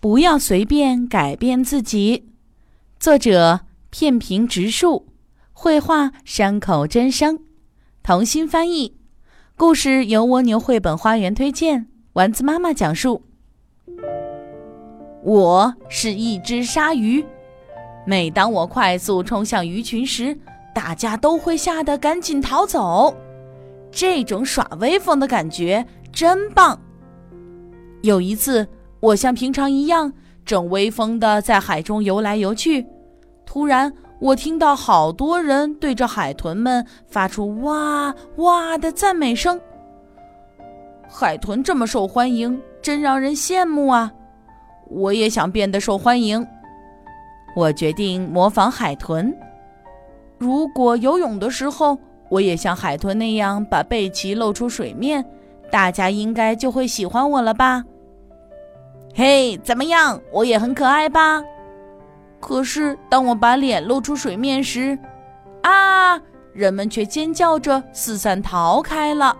不要随便改变自己。作者：片平直树，绘画：山口真生，童心翻译。故事由蜗牛绘本花园推荐，丸子妈妈讲述。我是一只鲨鱼，每当我快速冲向鱼群时，大家都会吓得赶紧逃走。这种耍威风的感觉真棒。有一次。我像平常一样，正威风地在海中游来游去。突然，我听到好多人对着海豚们发出“哇哇”的赞美声。海豚这么受欢迎，真让人羡慕啊！我也想变得受欢迎。我决定模仿海豚。如果游泳的时候，我也像海豚那样把背鳍露出水面，大家应该就会喜欢我了吧？嘿，怎么样？我也很可爱吧？可是当我把脸露出水面时，啊！人们却尖叫着四散逃开了。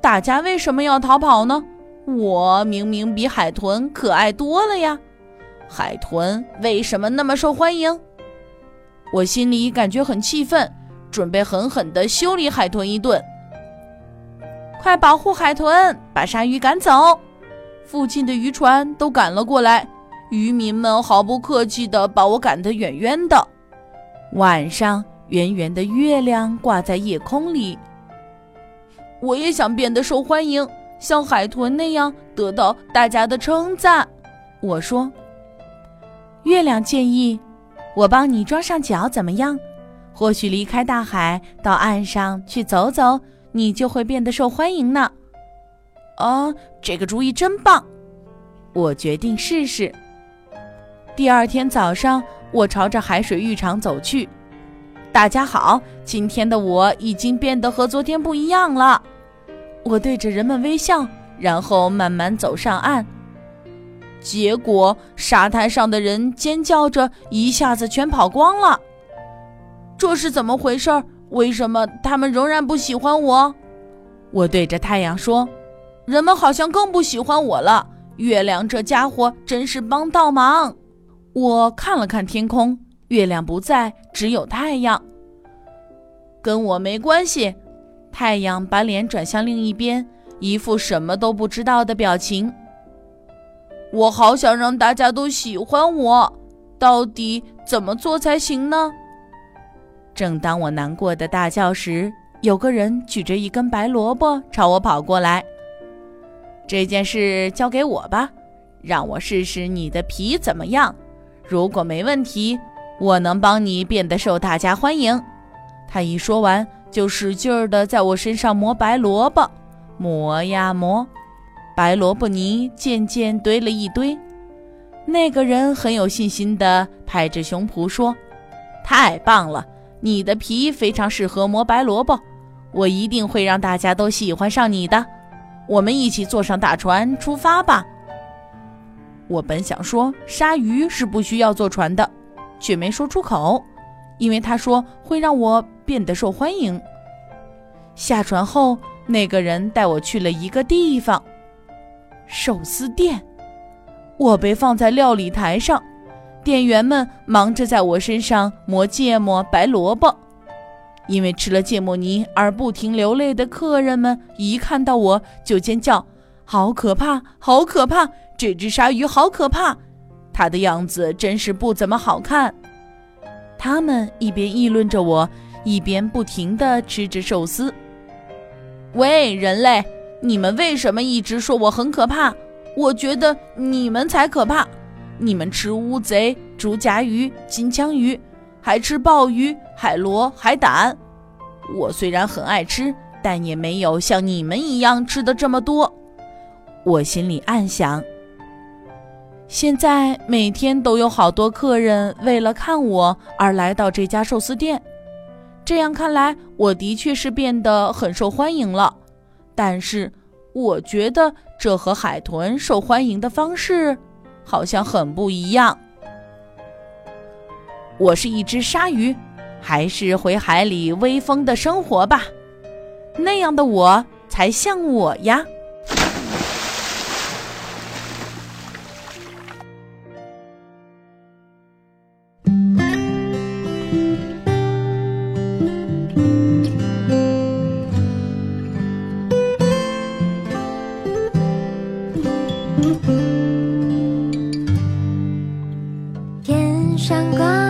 大家为什么要逃跑呢？我明明比海豚可爱多了呀！海豚为什么那么受欢迎？我心里感觉很气愤，准备狠狠地修理海豚一顿。快保护海豚，把鲨鱼赶走！附近的渔船都赶了过来，渔民们毫不客气地把我赶得远远的。晚上，圆圆的月亮挂在夜空里。我也想变得受欢迎，像海豚那样得到大家的称赞。我说：“月亮建议我帮你装上脚，怎么样？或许离开大海，到岸上去走走，你就会变得受欢迎呢。”啊，这个主意真棒！我决定试试。第二天早上，我朝着海水浴场走去。大家好，今天的我已经变得和昨天不一样了。我对着人们微笑，然后慢慢走上岸。结果，沙滩上的人尖叫着，一下子全跑光了。这是怎么回事？为什么他们仍然不喜欢我？我对着太阳说。人们好像更不喜欢我了。月亮这家伙真是帮倒忙。我看了看天空，月亮不在，只有太阳。跟我没关系。太阳把脸转向另一边，一副什么都不知道的表情。我好想让大家都喜欢我，到底怎么做才行呢？正当我难过的大叫时，有个人举着一根白萝卜朝我跑过来。这件事交给我吧，让我试试你的皮怎么样。如果没问题，我能帮你变得受大家欢迎。他一说完，就使劲儿地在我身上磨白萝卜，磨呀磨，白萝卜泥渐渐堆了一堆。那个人很有信心地拍着胸脯说：“太棒了，你的皮非常适合磨白萝卜，我一定会让大家都喜欢上你的。”我们一起坐上大船出发吧。我本想说鲨鱼是不需要坐船的，却没说出口，因为他说会让我变得受欢迎。下船后，那个人带我去了一个地方——寿司店。我被放在料理台上，店员们忙着在我身上磨芥末、白萝卜。因为吃了芥末泥而不停流泪的客人们，一看到我就尖叫：“好可怕，好可怕！这只鲨鱼好可怕，它的样子真是不怎么好看。”他们一边议论着我，一边不停地吃着寿司。喂，人类，你们为什么一直说我很可怕？我觉得你们才可怕！你们吃乌贼、竹夹鱼、金枪鱼。还吃鲍鱼、海螺、海胆。我虽然很爱吃，但也没有像你们一样吃的这么多。我心里暗想。现在每天都有好多客人为了看我而来到这家寿司店，这样看来，我的确是变得很受欢迎了。但是，我觉得这和海豚受欢迎的方式好像很不一样。我是一只鲨鱼，还是回海里威风的生活吧？那样的我才像我呀！天上挂。